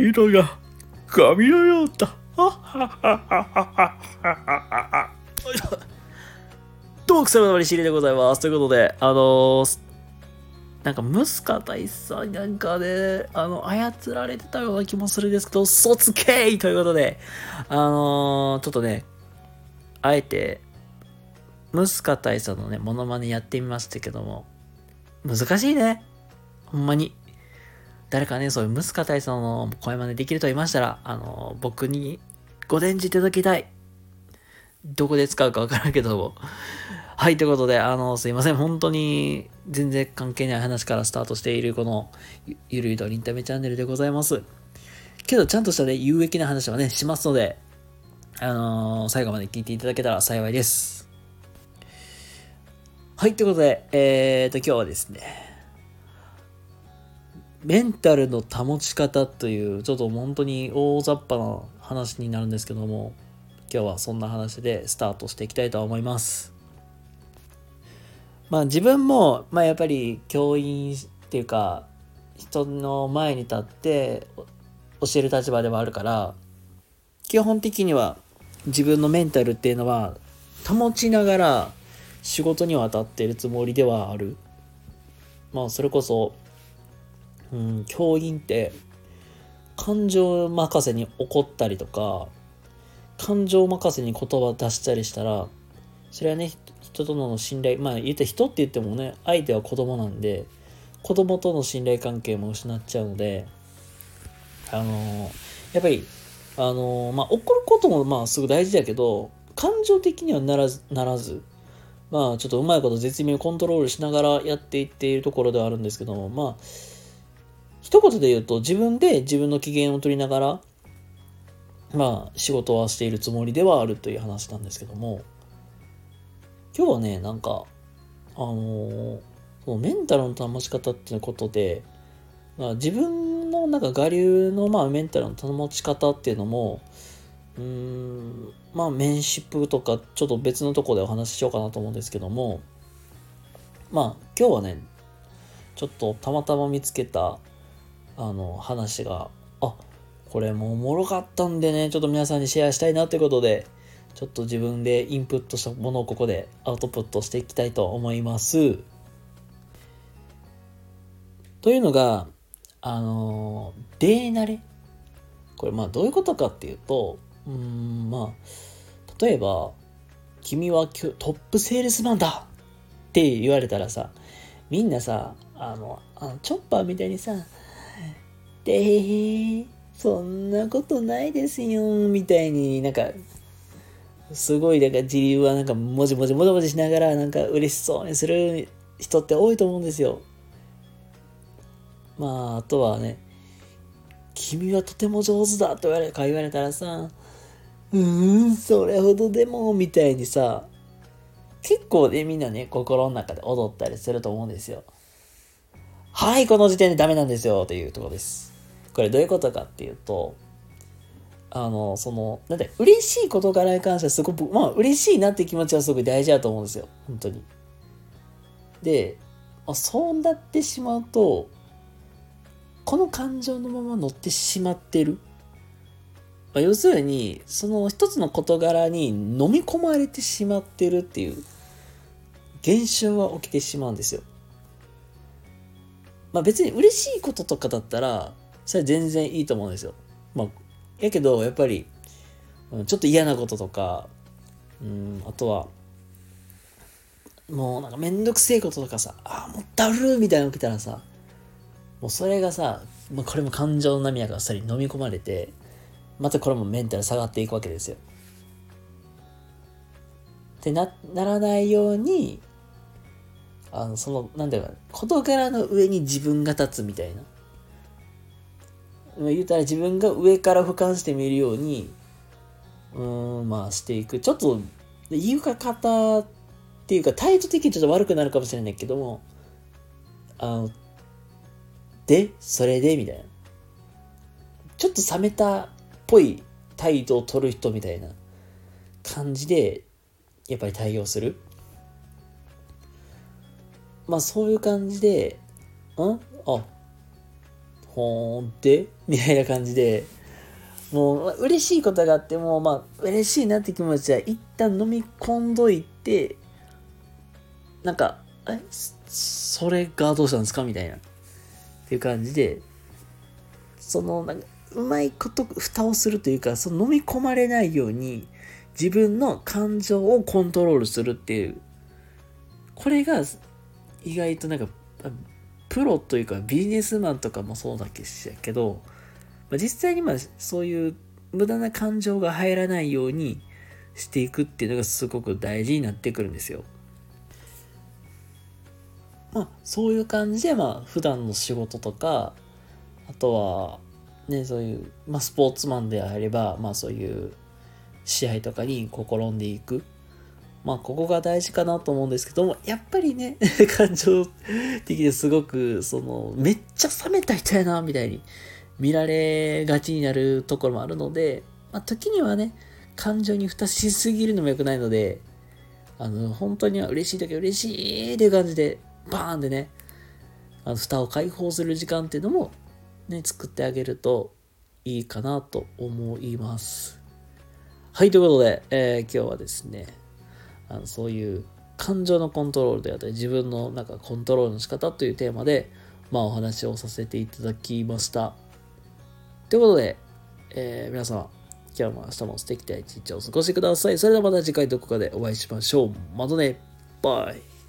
色が髪のようだ。どうも、くさまのりしりでございます。ということで、あのー、なんか、ムスカ大佐なんかで、あの、操られてたような気もするんですけど、卒刑ということで、あのー、ちょっとね、あえて、ムスカ大佐のね、モノマネやってみましたけども、難しいね。ほんまに。誰かね、そういうムスカ大佐の声真似できると言いましたら、あの、僕にご伝授いただきたい。どこで使うかわからんけども。はい、ということで、あの、すいません。本当に全然関係ない話からスタートしているこのゆるいとりんためチャンネルでございます。けど、ちゃんとしたね、有益な話はね、しますので、あのー最後まで聞いていただけたら幸いです。はい、ということで、えーと、今日はですね、メンタルの保ち方という、ちょっと本当に大雑把な話になるんですけども、今日はそんな話でスタートしていきたいと思います。まあ自分も、まあやっぱり教員っていうか、人の前に立って教える立場ではあるから、基本的には自分のメンタルっていうのは保ちながら仕事には当たっているつもりではある。まあそれこそ、うん、教員って感情任せに怒ったりとか、感情任せに言葉出したりしたら、それはね、人との信頼、まあ言った人って言ってもね、相手は子供なんで、子供との信頼関係も失っちゃうので、あのやっぱり、あのまあ怒ることもまあすごい大事だけど、感情的にはならず、ならず、まあちょっとうまいこと絶妙にコントロールしながらやっていっているところではあるんですけども、まあ、一言で言うと自分で自分の機嫌を取りながら、まあ仕事はしているつもりではあるという話なんですけども、今日はね、なんか、あのーそのメンタルの保ち方っていうことで、まあ、自分のなんか我流のまあメンタルの保ち方っていうのも、うーん、まあ、メンシップとか、ちょっと別のとこでお話ししようかなと思うんですけども、まあ、今日はね、ちょっとたまたま見つけた、あの、話が、あ、これもおもろかったんでね、ちょっと皆さんにシェアしたいなということで、ちょっと自分でインプットしたものをここでアウトプットしていきたいと思います。というのが、あの、デーナレ。これまあどういうことかっていうと、うん、まあ、例えば、君はトップセールスマンだって言われたらさ、みんなさ、あの、あのチョッパーみたいにさ、でー、そんなことないですよ、みたいになんか、すごい、なんか自流はなんか、もじもじもじもじしながら、なんか嬉しそうにする人って多いと思うんですよ。まあ、あとはね、君はとても上手だと言われか言われたらさ、うーん、それほどでも、みたいにさ、結構ね、みんなね、心の中で踊ったりすると思うんですよ。はい、この時点でダメなんですよ、というところです。これどういうことかっていうと、あの、その、なんで、嬉しい事柄に関してはすごく、まあ、嬉しいなって気持ちはすごい大事だと思うんですよ。本当に。で、まあそうなってしまうと、この感情のまま乗ってしまってる。まあ要するに、その一つの事柄に飲み込まれてしまってるっていう現象は起きてしまうんですよ。まあ別に嬉しいこととかだったら、それ全然いいと思うんですよ。まあ、やけど、やっぱり、ちょっと嫌なこととか、うん、あとは、もうなんかめんどくせえこととかさ、ああ、もうだるみたいなの起きたらさ、もうそれがさ、まあ、これも感情の波がさり飲み込まれて、またこれもメンタル下がっていくわけですよ。ってな、ならないように、あの、その、なんだろう、事柄の上に自分が立つみたいな。言うたら自分が上から俯瞰して見るように、うん、まあしていく。ちょっと、言うか方っていうか、態度的にちょっと悪くなるかもしれないけども、あの、で、それで、みたいな。ちょっと冷めたっぽい態度を取る人みたいな感じで、やっぱり対応する。まあそういう感じで、んあ、ほーんで？みたいな感じで、もう嬉しいことがあっても、まあ嬉しいなって気持ちは一旦飲み込んどいて、なんか、え、それがどうしたんですか？みたいな。っていう感じで、その、なんか、うまいこと蓋をするというか、その飲み込まれないように、自分の感情をコントロールするっていう、これが意外となんか、プロというかビジネスマンとかもそうだけけど、まあ、実際にまあそういう無駄な感情が入らないようにしていくっていうのがすごく大事になってくるんですよ。まあそういう感じでまあ普段の仕事とかあとはねそういう、まあ、スポーツマンであればまあそういう試合とかに試んでいく。まあここが大事かなと思うんですけども、やっぱりね、感情的ですごく、その、めっちゃ冷めた人やな、みたいに見られがちになるところもあるので、まあ時にはね、感情に蓋しすぎるのも良くないので、あの、本当には嬉しい時は嬉しいっていう感じで、バーンでね、あの、蓋を解放する時間っていうのも、ね、作ってあげるといいかなと思います。はい、ということで、えー、今日はですね、あのそういう感情のコントロールであったり、自分のなんかコントロールの仕方というテーマで、まあお話をさせていただきました。ということで、えー、皆様、今日も明日も素敵な一日をお過ごしください。それではまた次回どこかでお会いしましょう。またね。バイ。